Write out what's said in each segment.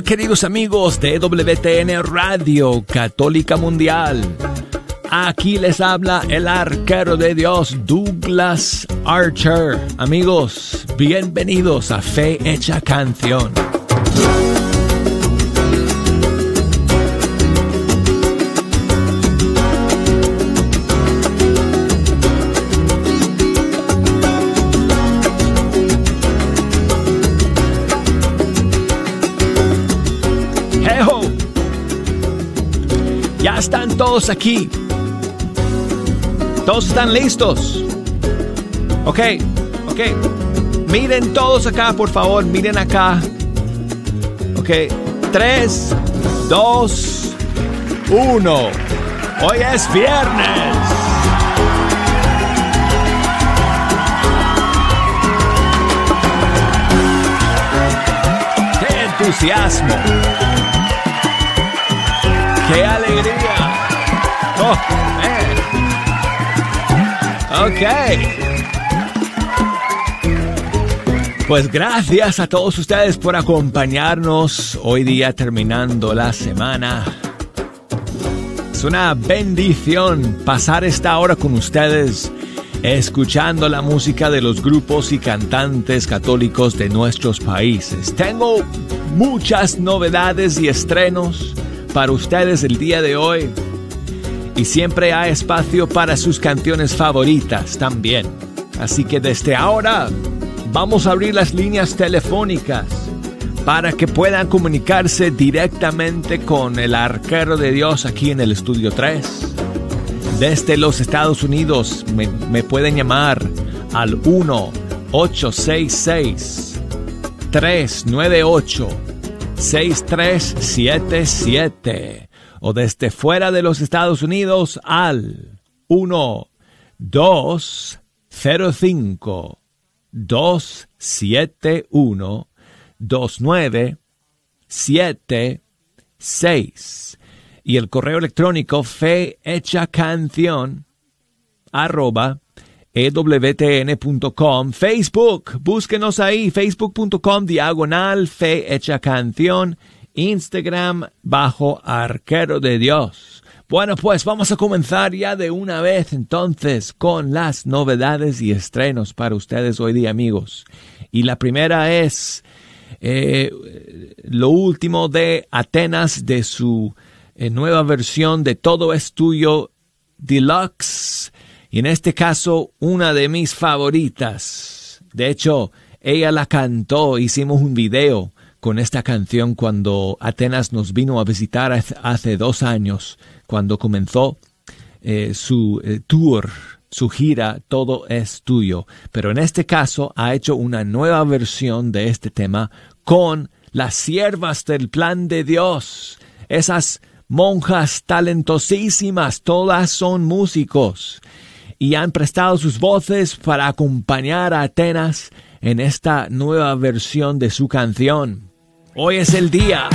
Queridos amigos de WTN Radio Católica Mundial. Aquí les habla el arquero de Dios, Douglas Archer. Amigos, bienvenidos a Fe Hecha Canción. Todos aquí. Todos están listos. Ok, ok. Miren todos acá, por favor. Miren acá. Ok. Tres, dos, uno. Hoy es viernes. ¡Qué entusiasmo! ¡Qué alegría! ¡Oh, Ok. Pues gracias a todos ustedes por acompañarnos hoy día terminando la semana. Es una bendición pasar esta hora con ustedes escuchando la música de los grupos y cantantes católicos de nuestros países. Tengo muchas novedades y estrenos para ustedes el día de hoy. Y siempre hay espacio para sus canciones favoritas también. Así que desde ahora vamos a abrir las líneas telefónicas para que puedan comunicarse directamente con el arquero de Dios aquí en el estudio 3. Desde los Estados Unidos me, me pueden llamar al 1-866 398 6377 o desde fuera de los Estados Unidos al 1 205 271 2976 y el correo electrónico fe hecha canción arroba ewtn.com, Facebook, búsquenos ahí, facebook.com diagonal fe hecha canción, Instagram bajo arquero de Dios. Bueno, pues vamos a comenzar ya de una vez entonces con las novedades y estrenos para ustedes hoy día, amigos. Y la primera es eh, lo último de Atenas de su eh, nueva versión de Todo es tuyo deluxe y en este caso, una de mis favoritas. De hecho, ella la cantó, hicimos un video con esta canción cuando Atenas nos vino a visitar hace dos años, cuando comenzó eh, su eh, tour, su gira, todo es tuyo. Pero en este caso ha hecho una nueva versión de este tema con las siervas del plan de Dios. Esas monjas talentosísimas, todas son músicos y han prestado sus voces para acompañar a Atenas en esta nueva versión de su canción. Hoy es el día.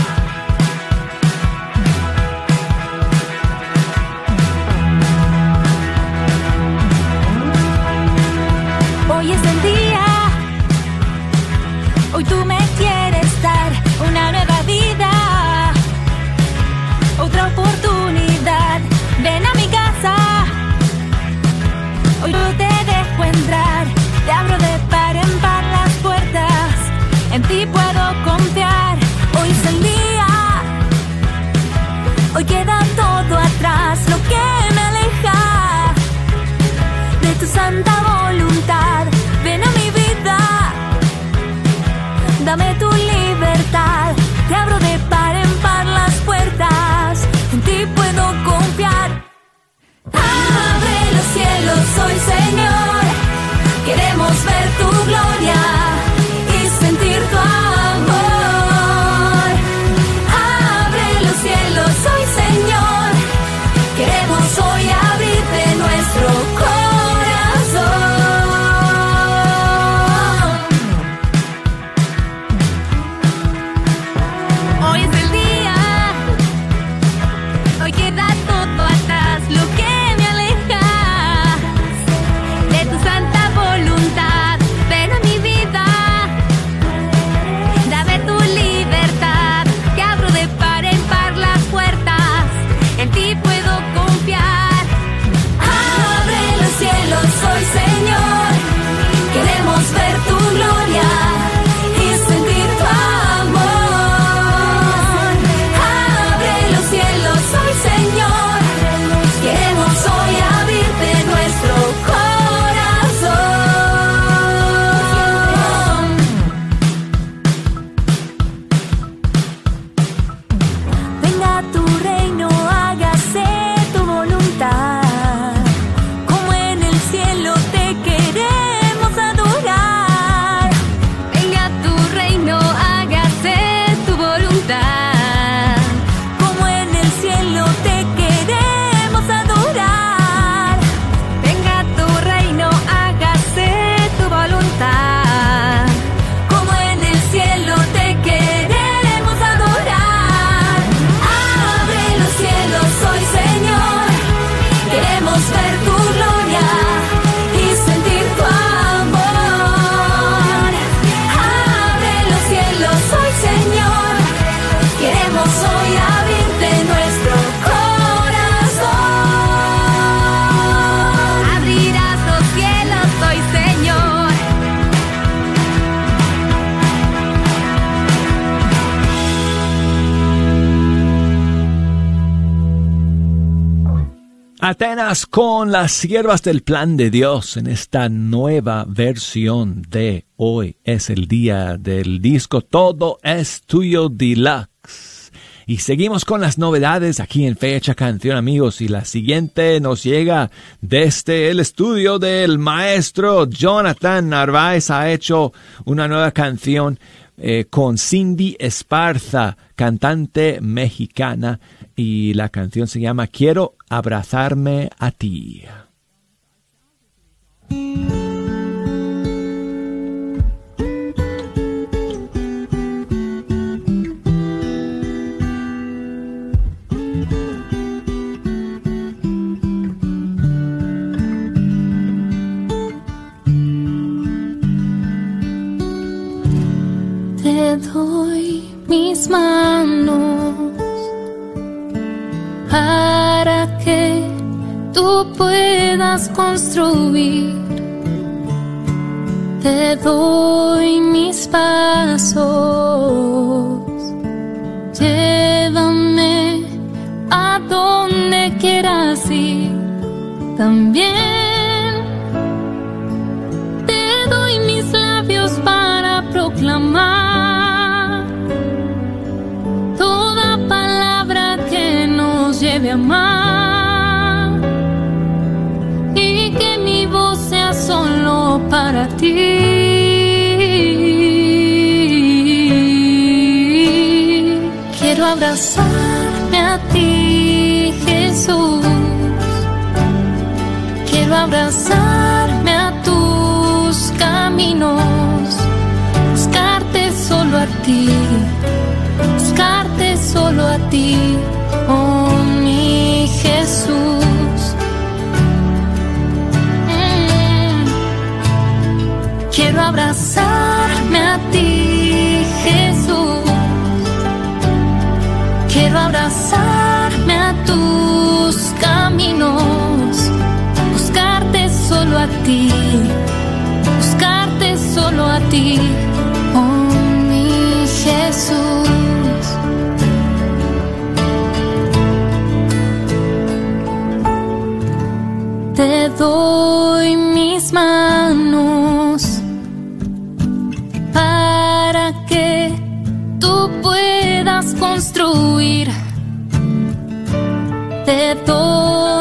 Con las siervas del plan de Dios en esta nueva versión de hoy. Es el día del disco Todo es tuyo deluxe. Y seguimos con las novedades aquí en Fecha Canción amigos y la siguiente nos llega desde el estudio del maestro Jonathan Narváez. Ha hecho una nueva canción eh, con Cindy Esparza, cantante mexicana y la canción se llama Quiero abrazarme a ti. Te doy mis manos construir. Te doy mis pasos, llévame a donde quieras ir. También te doy mis labios para proclamar toda palabra que nos lleve a amar ti. Quiero abrazarme a ti, Jesús. Quiero abrazarme a tus caminos, buscarte solo a ti, buscarte solo a ti, oh mi Jesús. Abrazarme a ti, Jesús. Quiero abrazarme a tus caminos, buscarte solo a ti, buscarte solo a ti, oh mi Jesús. Te doy construir. Te doy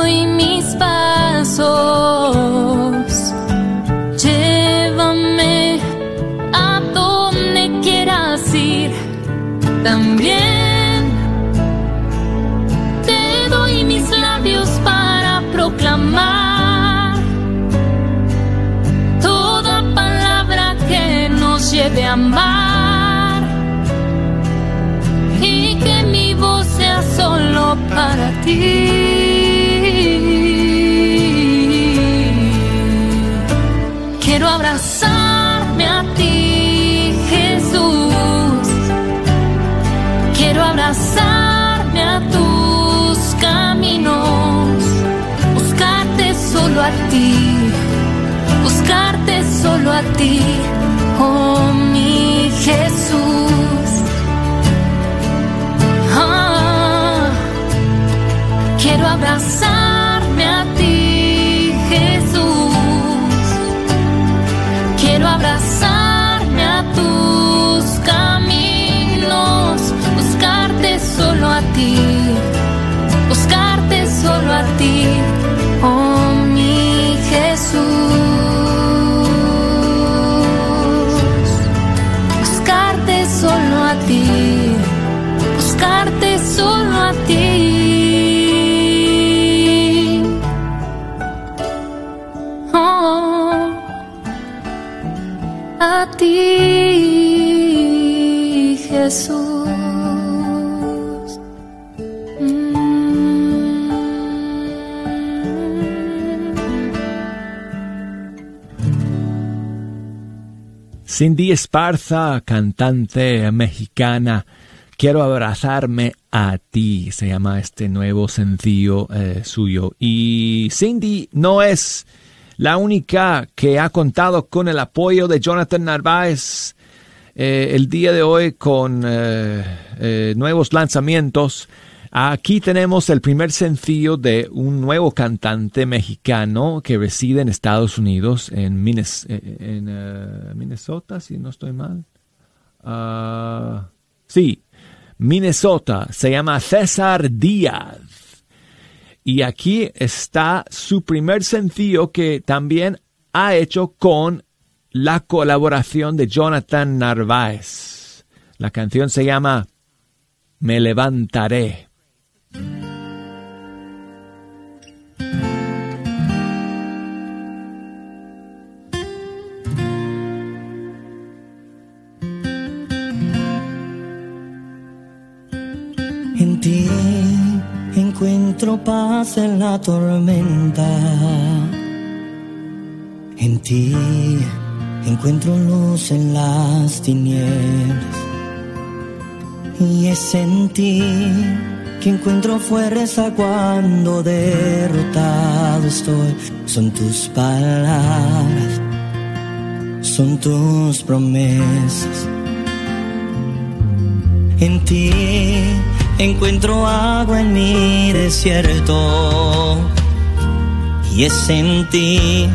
Quiero abrazarme a ti, Jesús. Quiero abrazarme a tus caminos, buscarte solo a ti, buscarte solo a ti, oh mi Jesús. Cindy Esparza, cantante mexicana, quiero abrazarme a ti, se llama este nuevo sencillo eh, suyo. Y Cindy no es la única que ha contado con el apoyo de Jonathan Narváez eh, el día de hoy con eh, nuevos lanzamientos. Aquí tenemos el primer sencillo de un nuevo cantante mexicano que reside en Estados Unidos, en, eh, Minnesota, si no estoy mal. Ah, sí, Minnesota. Se llama César Díaz. Y aquí está su primer sencillo que también ha hecho con la colaboración de Jonathan Narváez. La canción se llama Me levantaré. En ti encuentro paz en la tormenta. En ti encuentro luz en las tinieblas. Y es en ti que encuentro fuerza cuando derrotado estoy. Son tus palabras, son tus promesas. En ti encuentro agua en mi desierto. Y es en ti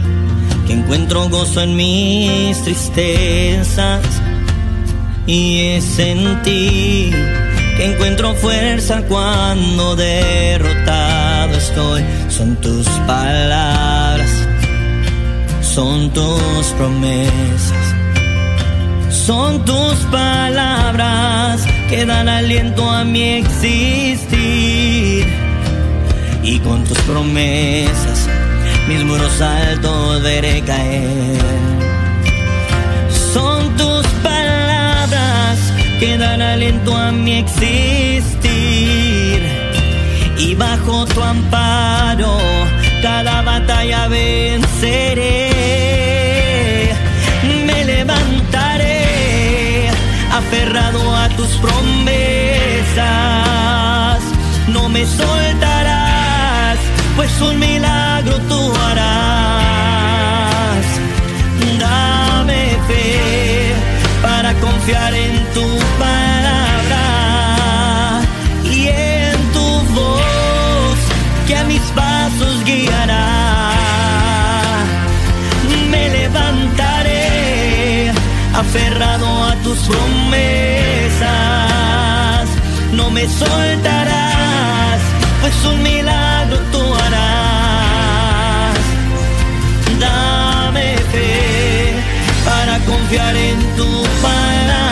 que encuentro gozo en mis tristezas. Y es en ti encuentro fuerza cuando derrotado estoy. Son tus palabras, son tus promesas, son tus palabras que dan aliento a mi existir. Y con tus promesas, mis muros altos veré caer. Son tus palabras que dan aliento a mi existir. Y bajo tu amparo, cada batalla venceré. Me levantaré, aferrado a tus promesas. No me soltarás, pues un milagro tú harás. Confiar en tu palabra y en tu voz que a mis pasos guiará. Me levantaré aferrado a tus promesas. No me soltarás, pues un milagro tú harás. Confiar en tu palabra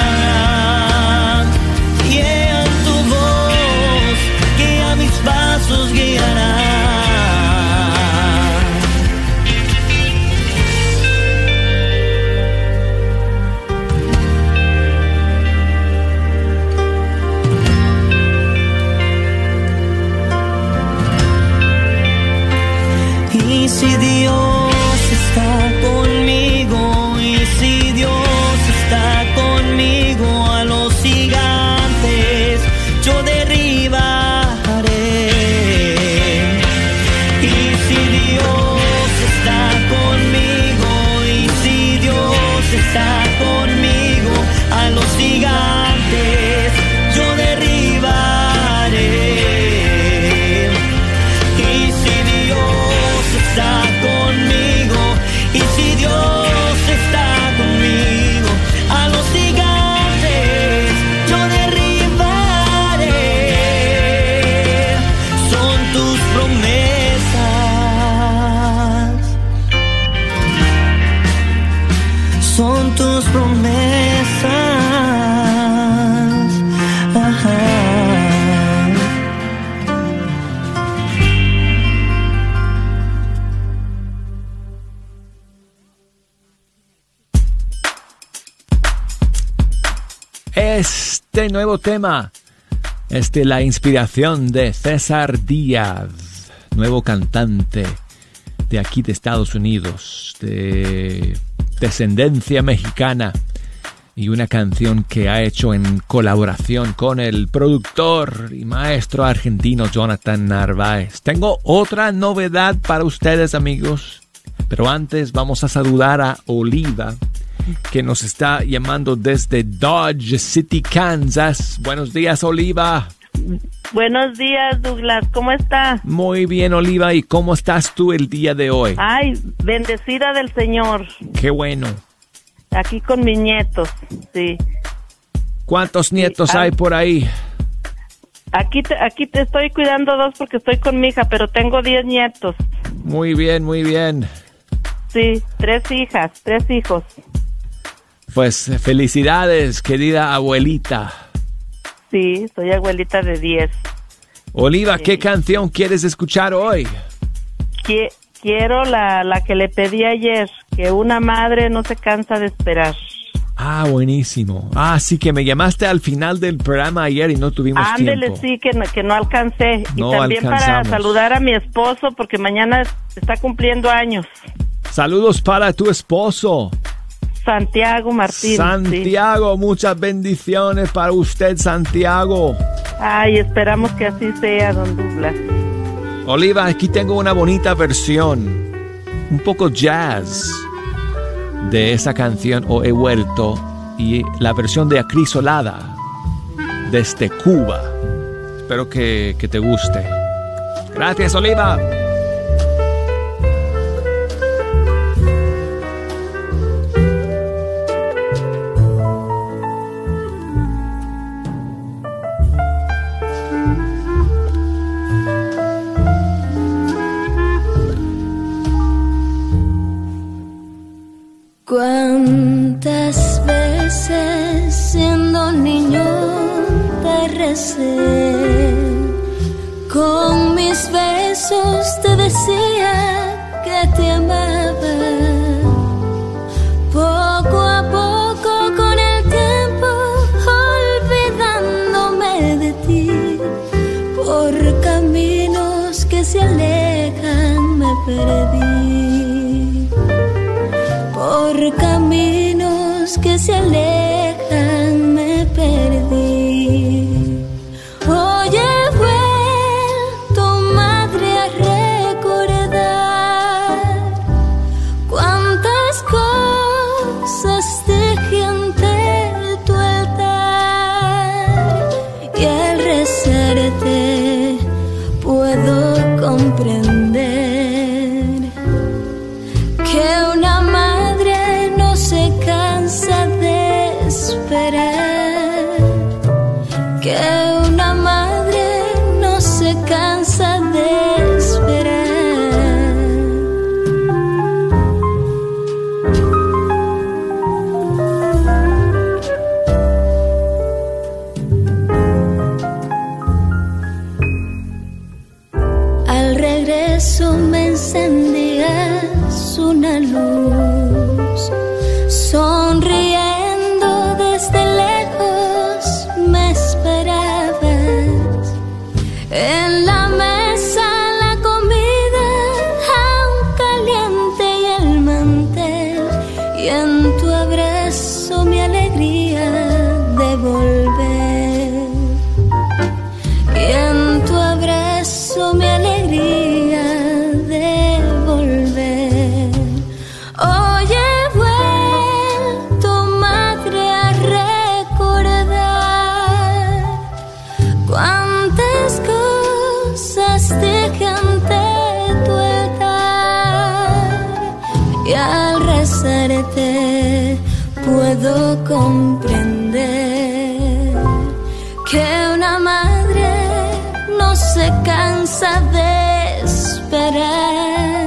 Este nuevo tema es de la inspiración de César Díaz, nuevo cantante de aquí de Estados Unidos, de descendencia mexicana, y una canción que ha hecho en colaboración con el productor y maestro argentino Jonathan Narváez. Tengo otra novedad para ustedes amigos, pero antes vamos a saludar a Oliva que nos está llamando desde Dodge City, Kansas. Buenos días, Oliva. Buenos días, Douglas. ¿Cómo está? Muy bien, Oliva. ¿Y cómo estás tú el día de hoy? Ay, bendecida del Señor. Qué bueno. Aquí con mis nietos, sí. ¿Cuántos nietos hay por ahí? Aquí te, aquí te estoy cuidando dos porque estoy con mi hija, pero tengo diez nietos. Muy bien, muy bien. Sí, tres hijas, tres hijos. Pues felicidades, querida abuelita. Sí, soy abuelita de 10. Oliva, ¿qué canción quieres escuchar hoy? quiero la, la que le pedí ayer, que una madre no se cansa de esperar. Ah, buenísimo. Ah, sí, que me llamaste al final del programa ayer y no tuvimos Ándele, tiempo. sí, que no, que no alcancé. No y también para saludar a mi esposo, porque mañana está cumpliendo años. Saludos para tu esposo. Santiago Martín. sí. Santiago, muchas bendiciones para usted, Santiago. Ay, esperamos que así sea, don Douglas. Oliva, aquí tengo una bonita versión, un poco jazz, de esa canción O He Vuelto y la versión de Acrisolada desde Cuba. Espero que, que te guste. Gracias, Oliva. ¿Cuántas veces siendo niño te recé? Con mis besos te decía que te amaba. Poco a poco con el tiempo olvidándome de ti. Por caminos que se alejan me perdí caminos que se alejan se cansa de esperar,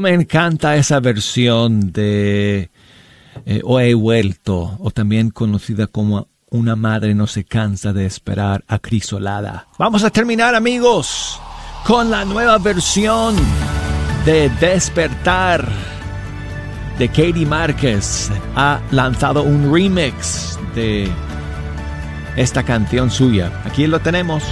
Me encanta esa versión de eh, O he vuelto, o también conocida como Una madre no se cansa de esperar acrisolada. Vamos a terminar, amigos, con la nueva versión de Despertar de Katie Márquez. Ha lanzado un remix de esta canción suya. Aquí lo tenemos.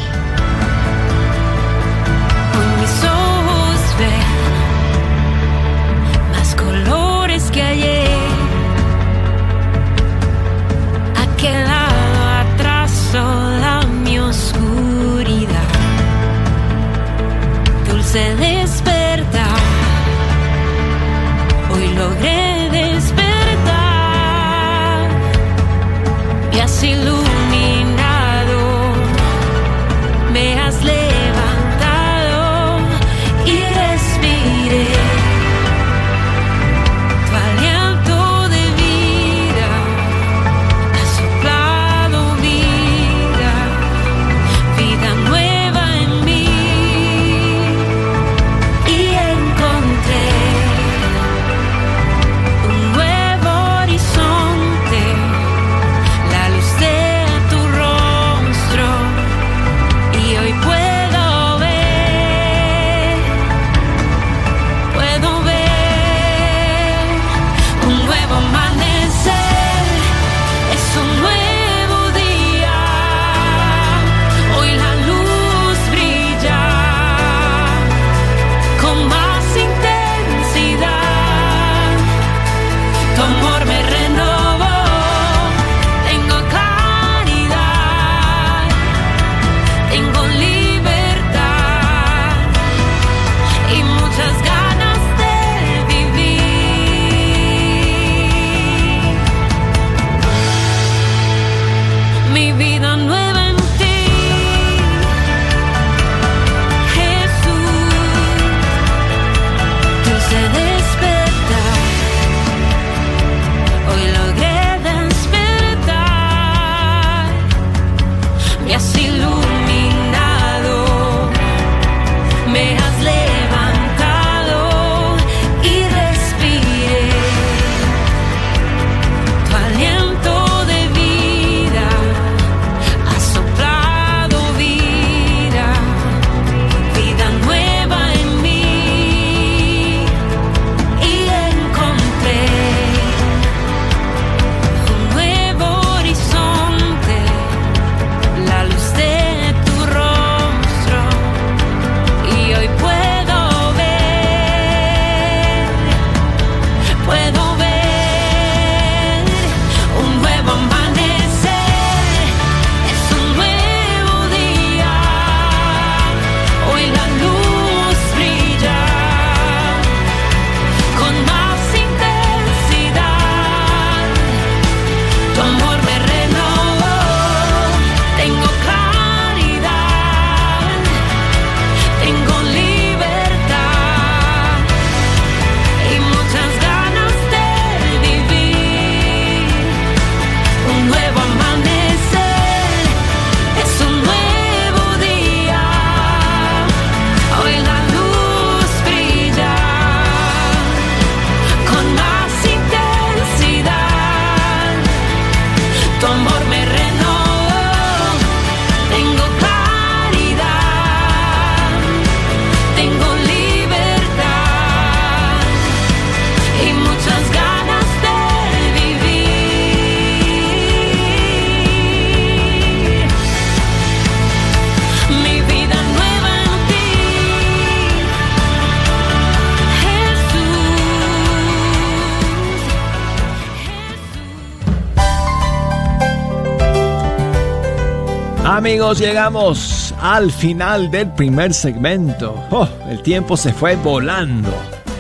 Amigos, llegamos al final del primer segmento. Oh, el tiempo se fue volando.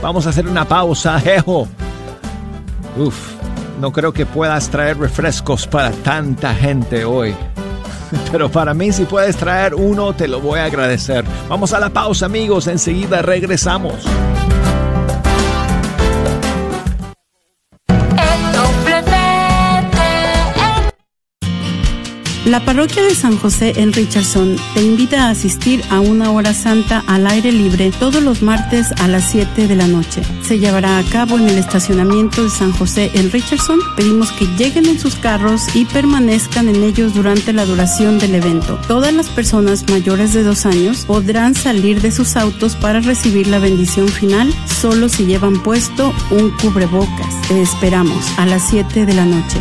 Vamos a hacer una pausa, jejo. Uf, no creo que puedas traer refrescos para tanta gente hoy. Pero para mí si puedes traer uno te lo voy a agradecer. Vamos a la pausa amigos, enseguida regresamos. La parroquia de San José en Richardson te invita a asistir a una hora santa al aire libre todos los martes a las 7 de la noche. Se llevará a cabo en el estacionamiento de San José en Richardson. Pedimos que lleguen en sus carros y permanezcan en ellos durante la duración del evento. Todas las personas mayores de dos años podrán salir de sus autos para recibir la bendición final solo si llevan puesto un cubrebocas. Te esperamos a las 7 de la noche.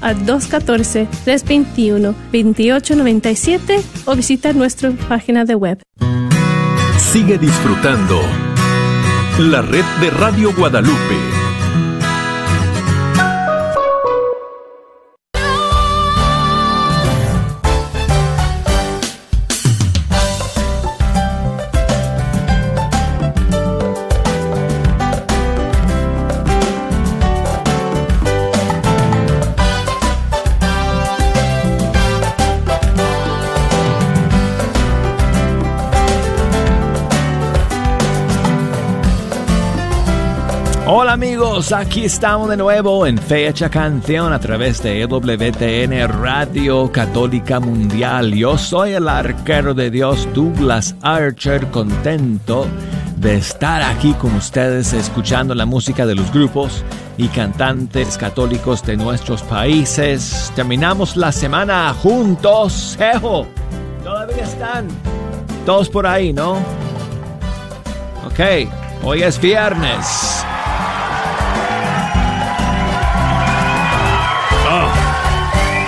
al 214-321-2897 o visitar nuestra página de web. Sigue disfrutando la red de Radio Guadalupe. Amigos, aquí estamos de nuevo en Fecha Canción a través de EWTN Radio Católica Mundial. Yo soy el arquero de Dios Douglas Archer, contento de estar aquí con ustedes escuchando la música de los grupos y cantantes católicos de nuestros países. Terminamos la semana juntos. ¡Ejo! Todavía están todos por ahí, ¿no? Ok, hoy es viernes.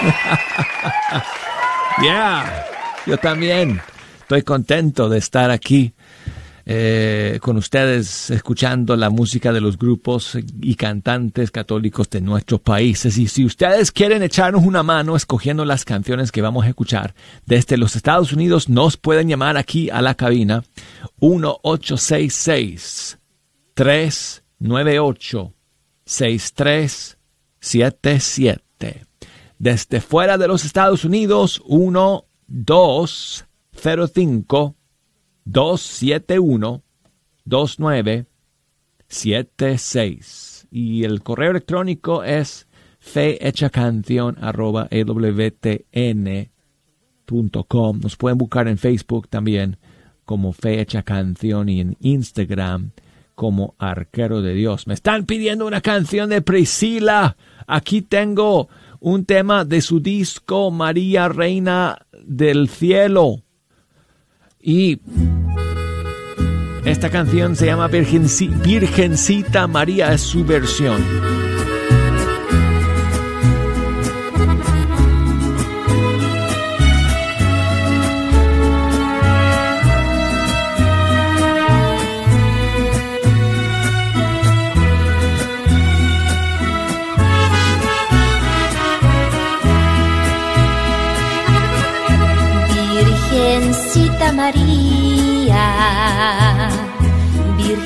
yeah, yo también. Estoy contento de estar aquí eh, con ustedes escuchando la música de los grupos y cantantes católicos de nuestros países. Y si ustedes quieren echarnos una mano escogiendo las canciones que vamos a escuchar desde los Estados Unidos, nos pueden llamar aquí a la cabina 1866 398 6377 desde fuera de los Estados Unidos, 1 205 271 2976 y el correo electrónico es arroba facebook.com. Nos pueden buscar en Facebook también como Fecha Canción y en Instagram como Arquero de Dios. Me están pidiendo una canción de Priscila. Aquí tengo un tema de su disco María Reina del Cielo. Y esta canción se llama Virgencita María, es su versión.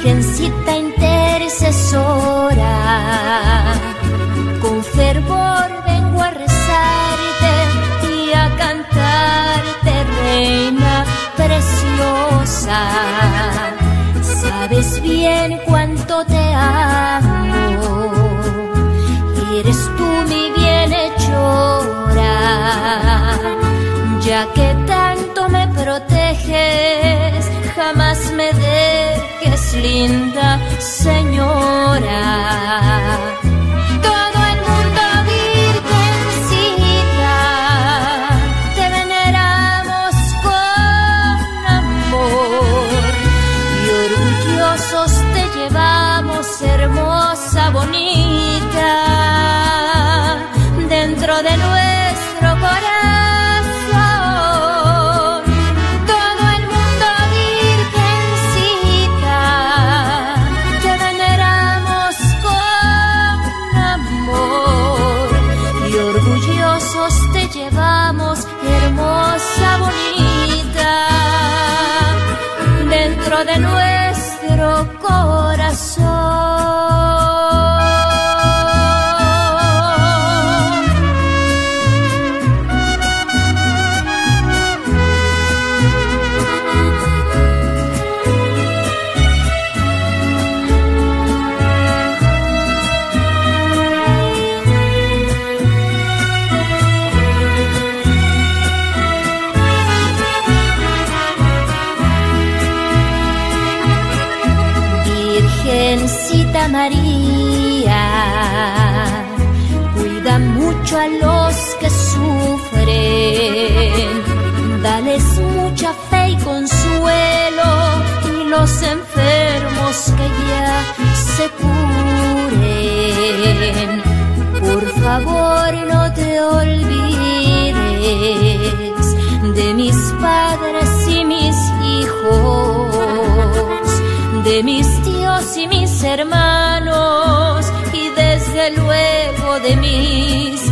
Virgencita intercesora, con fervor vengo a rezarte y a cantarte, Reina preciosa. Sabes bien cuánto te amo, eres tú mi bienhechora, ya que tanto me proteges, jamás linda señora. Todo el mundo virgencita, te veneramos con amor y orgullosos te llevamos, hermosa, bonita, dentro de nuestro que ya se curen. Por favor no te olvides de mis padres y mis hijos de mis tíos y mis hermanos y desde luego de mis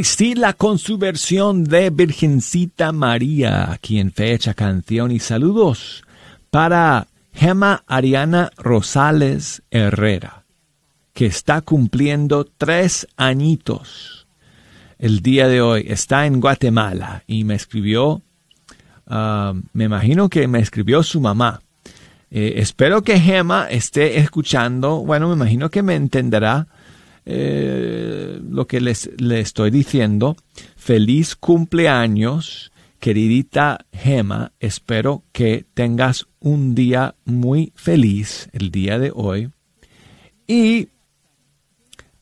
Priscila con su versión de Virgencita María, aquí en Fecha Canción y saludos para Gema Ariana Rosales Herrera, que está cumpliendo tres añitos el día de hoy. Está en Guatemala y me escribió, ah, me imagino que me escribió su mamá. Eh, espero que Gema esté escuchando, bueno, me imagino que me entenderá eh, lo que les, le estoy diciendo. Feliz cumpleaños, queridita Gema. Espero que tengas un día muy feliz el día de hoy. Y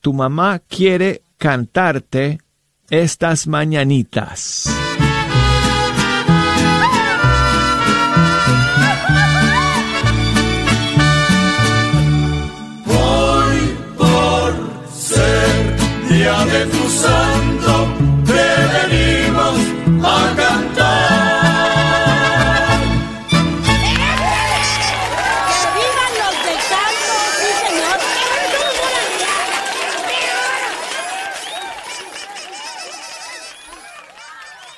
tu mamá quiere cantarte estas mañanitas. De tu santo, te venimos a cantar. ¡Que vivan los de canto! ¡Sí, señor!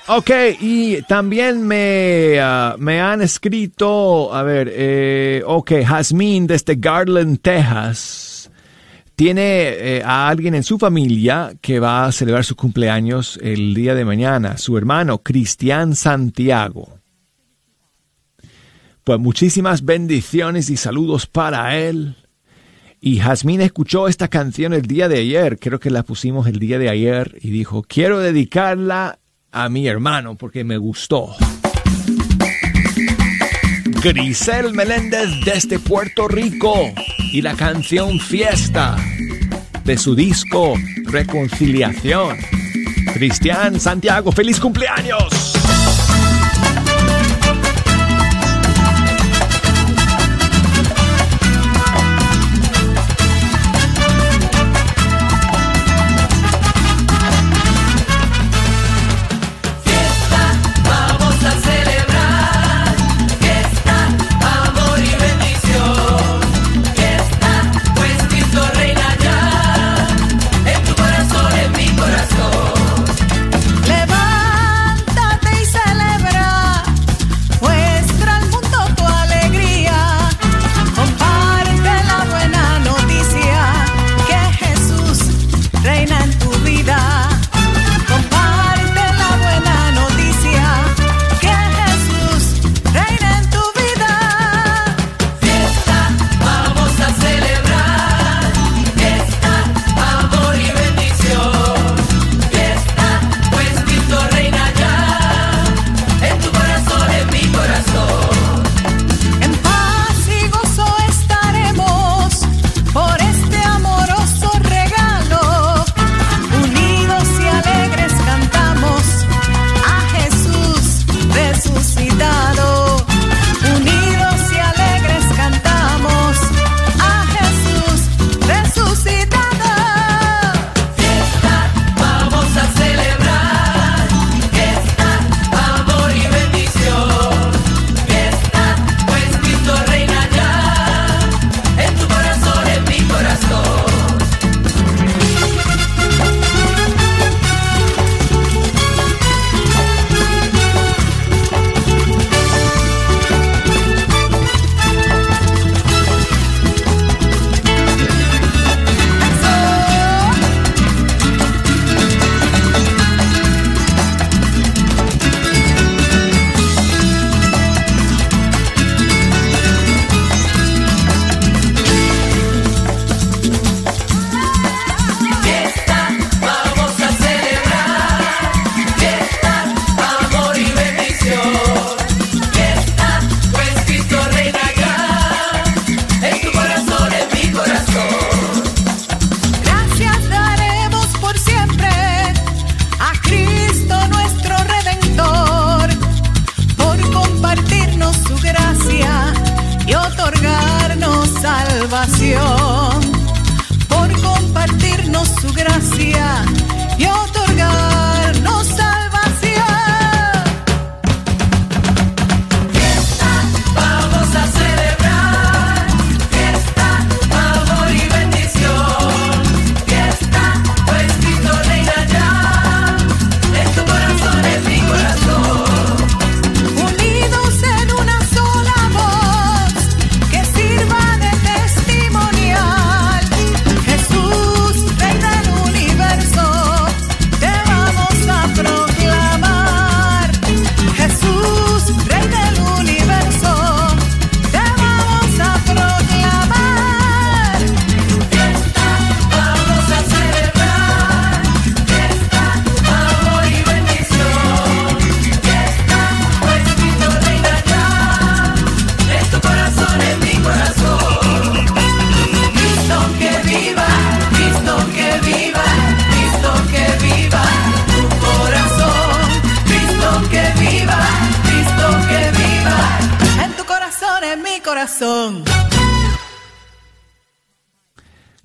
Ok, y también me, ah, me han escrito, a ver, eh, ok, desde Garland, Texas, tiene eh, a alguien en su familia que va a celebrar su cumpleaños el día de mañana, su hermano Cristian Santiago. Pues muchísimas bendiciones y saludos para él. Y Jasmine escuchó esta canción el día de ayer, creo que la pusimos el día de ayer, y dijo, quiero dedicarla a mi hermano porque me gustó. Grisel Meléndez desde Puerto Rico y la canción Fiesta de su disco Reconciliación. Cristian Santiago, feliz cumpleaños.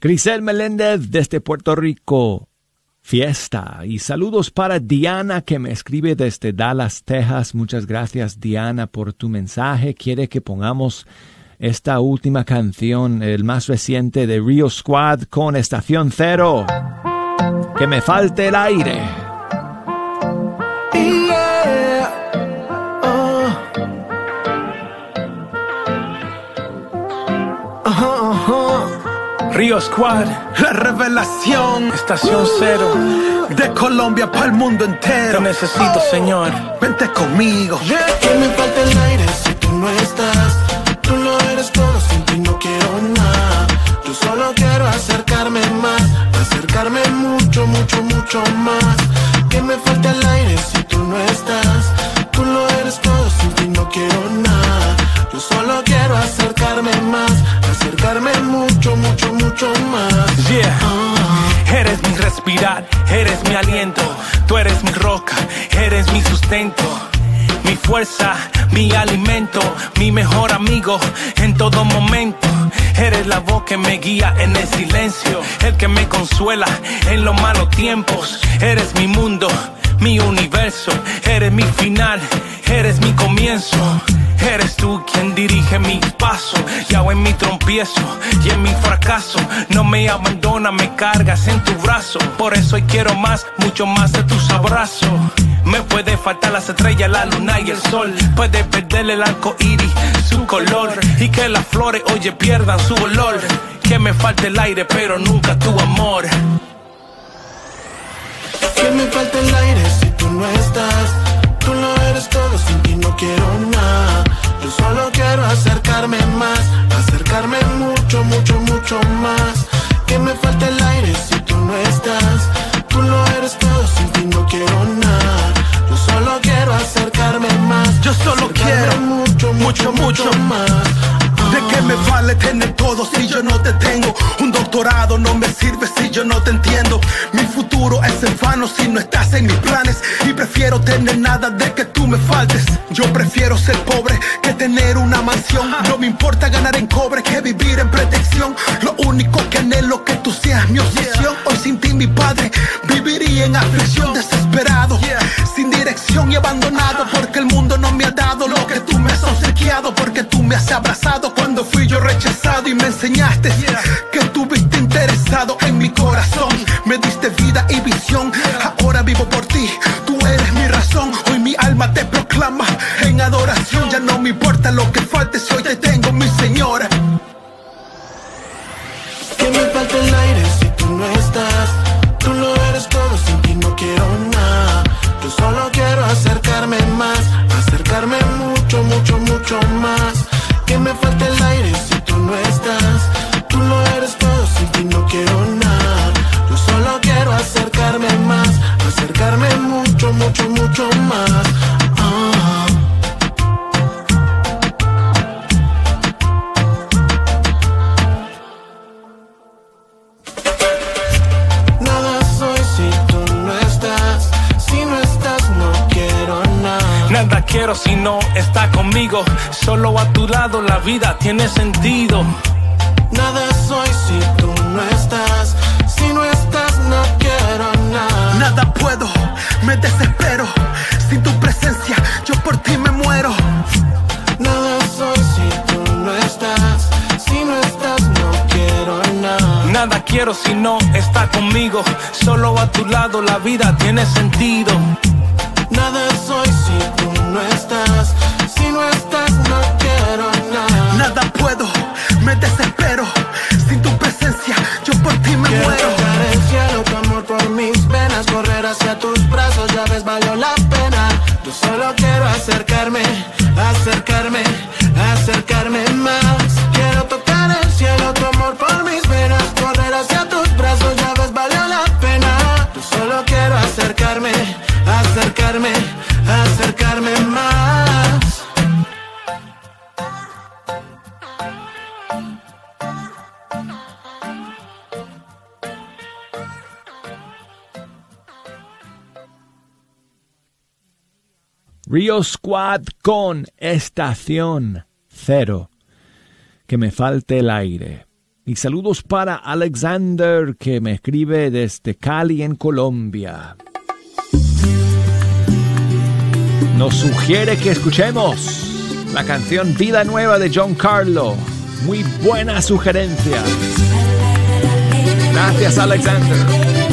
Grisel Meléndez desde Puerto Rico. Fiesta. Y saludos para Diana que me escribe desde Dallas, Texas. Muchas gracias Diana por tu mensaje. Quiere que pongamos esta última canción, el más reciente de Rio Squad con Estación Cero. Que me falte el aire. Río Squad, la revelación, estación cero, de Colombia para el mundo entero. Te necesito, señor. Vente conmigo. Que me falta el aire si tú no estás. Tú no eres todo, sin ti no quiero nada. Yo solo quiero acercarme más, acercarme mucho, mucho, mucho más. En todo momento. Eres la voz que me guía en el silencio, el que me consuela en los malos tiempos. Eres mi mundo, mi universo. Eres mi final, eres mi comienzo. Eres tú quien dirige mis pasos, y en mi trompiezo y en mi fracaso. No me abandona, me cargas en tu brazo. Por eso quiero más, mucho más de tus abrazos. Me puede faltar las estrellas, la luna y el sol. Puede perder el arco iris, su color. Y que las flores, oye, pierdan su olor. Que me falte el aire, pero nunca tu amor. Que me falta el aire si tú no estás. Tú no eres todo, sin ti no quiero nada. Yo solo quiero acercarme más, acercarme mucho, mucho, mucho más. Que me falta el aire si tú no estás. Tú no eres todo, sin ti no quiero nada. Yo solo quiero acercarme más. Yo solo quiero mucho, mucho, mucho más. ¿De qué me vale tener todo si yo no te tengo? Un doctorado no me sirve si yo no te entiendo. Mi futuro es en vano si no estás en mis planes. Y prefiero tener nada de que tú me faltes. Yo prefiero ser pobre que tener una mansión. No me importa ganar en cobre que vivir en protección. Lo único que anhelo que tú seas mi obsesión. Hoy sin ti, mi padre, viviría en aflicción, desesperado, sin dirección y abandonado. Porque el mundo no me ha dado lo que tú me has obsequiado. Porque tú me has abrazado cuando fui yo rechazado y me enseñaste que estuviste interesado en mi corazón. Me diste vida y visión. Ahora vivo por ti, tú eres mi razón. Hoy mi alma te proclama en adoración. Ya no me importa lo que falte hoy te tengo, mi señora. Que me falta el aire si tú no estás. Tú no eres todo, sin ti no quiero nada. Yo solo quiero acercarme más, acercarme mucho, mucho, mucho más. Que me falta el aire si tú no estás. Tú no eres todo, sin ti no quiero nada. Yo solo quiero acercarme más, acercarme mucho, mucho, mucho más. Si no está conmigo. Solo a tu lado la vida tiene sentido. Nada soy si tú no estás. Si no estás, no quiero nada. Nada puedo, me desespero. Sin tu presencia, yo por ti me muero. Nada soy si tú no estás. Si no estás, no quiero nada. Nada quiero si no está conmigo. Solo a tu lado la vida tiene sentido. Nada soy si tú no estás. Si no estás, no quiero nada. Nada puedo, me desespero. Sin tu presencia, yo por ti me Quiero muero. tocar el cielo, tu amor por mis venas, correr hacia tus brazos, ya ves, valió la pena. Yo solo quiero acercarme, acercarme, acercarme más. Quiero tocar el cielo, tu amor por mis venas, correr hacia tus brazos, ya ves, valió la pena. Yo solo quiero acercarme, acercarme, acercarme Rio Squad con Estación Cero. Que me falte el aire. Y saludos para Alexander que me escribe desde Cali en Colombia. Nos sugiere que escuchemos la canción Vida Nueva de John Carlo. Muy buena sugerencia. Gracias Alexander.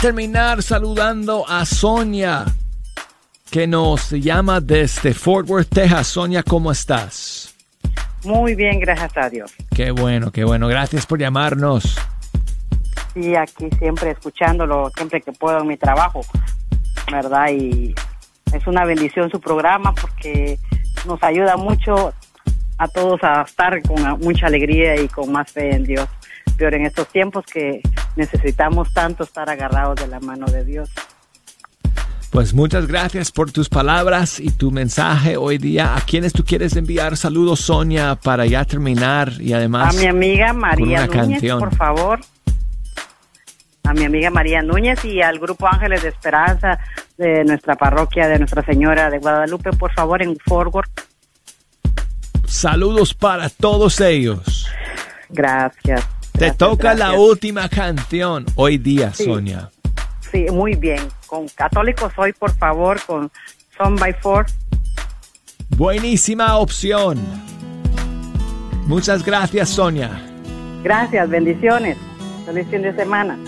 terminar saludando a Sonia, que nos llama desde Fort Worth, Texas. Sonia, ¿cómo estás? Muy bien, gracias a Dios. Qué bueno, qué bueno. Gracias por llamarnos. Sí, aquí siempre escuchándolo, siempre que puedo en mi trabajo, ¿verdad? Y es una bendición su programa porque nos ayuda mucho a todos a estar con mucha alegría y con más fe en Dios peor en estos tiempos que necesitamos tanto estar agarrados de la mano de Dios. Pues muchas gracias por tus palabras y tu mensaje hoy día. ¿A quienes tú quieres enviar saludos, Sonia, para ya terminar y además... A mi amiga María Núñez, canción. por favor. A mi amiga María Núñez y al Grupo Ángeles de Esperanza de nuestra parroquia de Nuestra Señora de Guadalupe, por favor, en Forward. Saludos para todos ellos. Gracias. Te toca la última canción hoy día, Sí. Sonia. Sí, muy bien. Con católicos hoy, por favor, con Son by Four. Buenísima opción. Muchas gracias, Sonia. Gracias, bendiciones. Feliz fin de semana.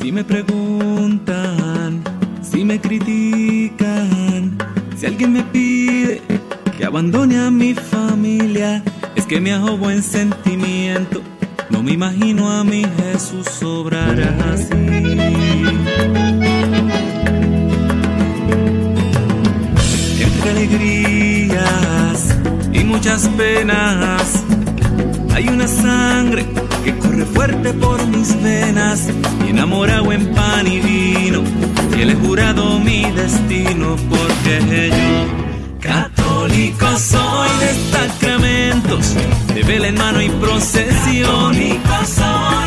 Si me preguntan, si me critican, si alguien me pide que abandone a mi familia, es que me hago buen sentimiento. No me imagino a mi Jesús obrar así. Entre alegrías y muchas penas, hay una sangre que corre fuerte por mis venas y enamorado en pan y vino. Y él he jurado mi destino porque yo, católico soy de sacramentos, de vela en mano y procesión.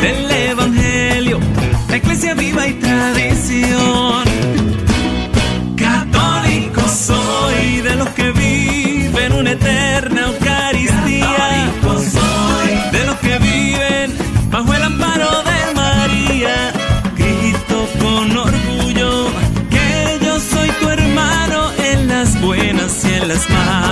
Del evangelio, la iglesia viva y tradición. Las malas.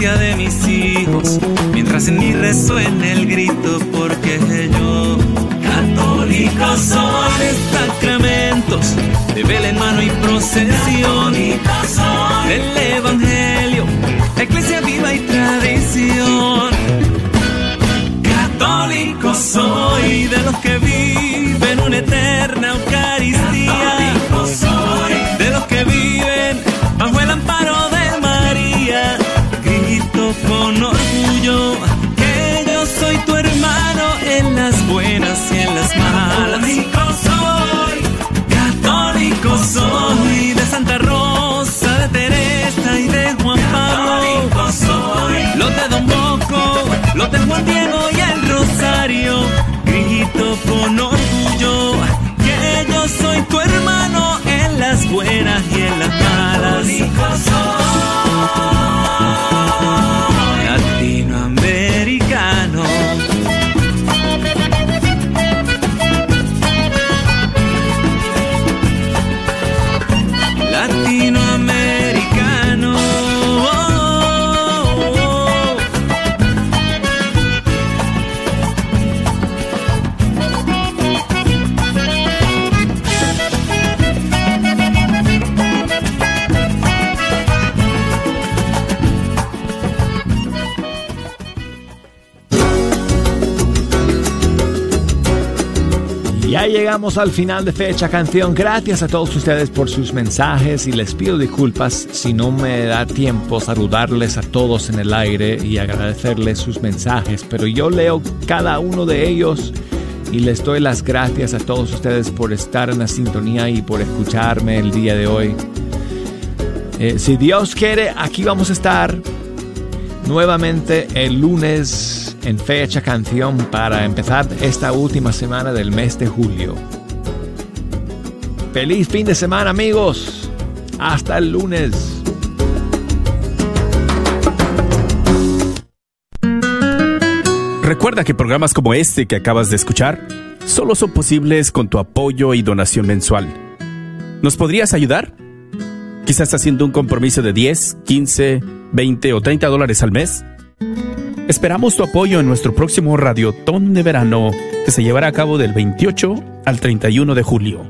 De mis hijos, mientras en mí resuene el grito, llegamos al final de Fecha Canción. Gracias a todos ustedes por sus mensajes y les pido disculpas si no me da tiempo saludarles a todos en el aire y agradecerles sus mensajes, pero yo leo cada uno de ellos y les doy las gracias a todos ustedes por estar en la sintonía y por escucharme el día de hoy. Eh, si Dios quiere, aquí vamos a estar nuevamente el lunes en fecha canción para empezar esta última semana del mes de julio. Feliz fin de semana amigos. Hasta el lunes. Recuerda que programas como este que acabas de escuchar solo son posibles con tu apoyo y donación mensual. ¿Nos podrías ayudar? Quizás haciendo un compromiso de 10, 15, 20 o 30 dólares al mes. Esperamos tu apoyo en nuestro próximo Radiotón de Verano que se llevará a cabo del 28 al 31 de julio.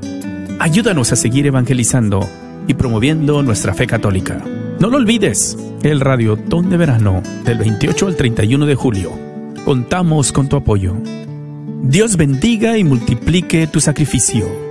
Ayúdanos a seguir evangelizando y promoviendo nuestra fe católica. No lo olvides, el Radiotón de Verano del 28 al 31 de julio. Contamos con tu apoyo. Dios bendiga y multiplique tu sacrificio.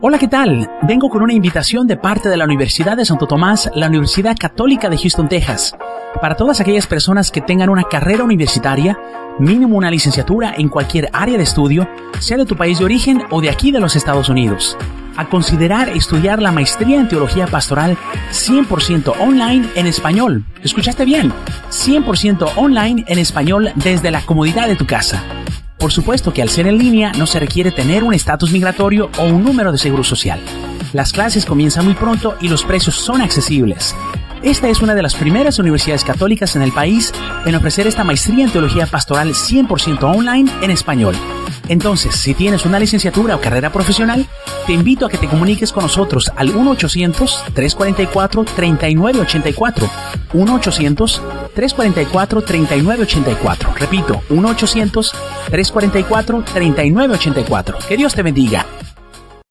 Hola, ¿qué tal? Vengo con una invitación de parte de la Universidad de Santo Tomás, la Universidad Católica de Houston, Texas, para todas aquellas personas que tengan una carrera universitaria, mínimo una licenciatura en cualquier área de estudio, sea de tu país de origen o de aquí de los Estados Unidos, a considerar estudiar la maestría en Teología Pastoral 100% online en español. ¿Escuchaste bien? 100% online en español desde la comodidad de tu casa. Por supuesto que al ser en línea no se requiere tener un estatus migratorio o un número de seguro social. Las clases comienzan muy pronto y los precios son accesibles. Esta es una de las primeras universidades católicas en el país en ofrecer esta maestría en teología pastoral 100% online en español. Entonces, si tienes una licenciatura o carrera profesional, te invito a que te comuniques con nosotros al 1-800-344-3984. 1-800-344-3984. Repito, 1-800-344-3984. Que Dios te bendiga.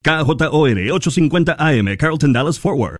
KJOR 850 AM, Carlton Dallas Forward.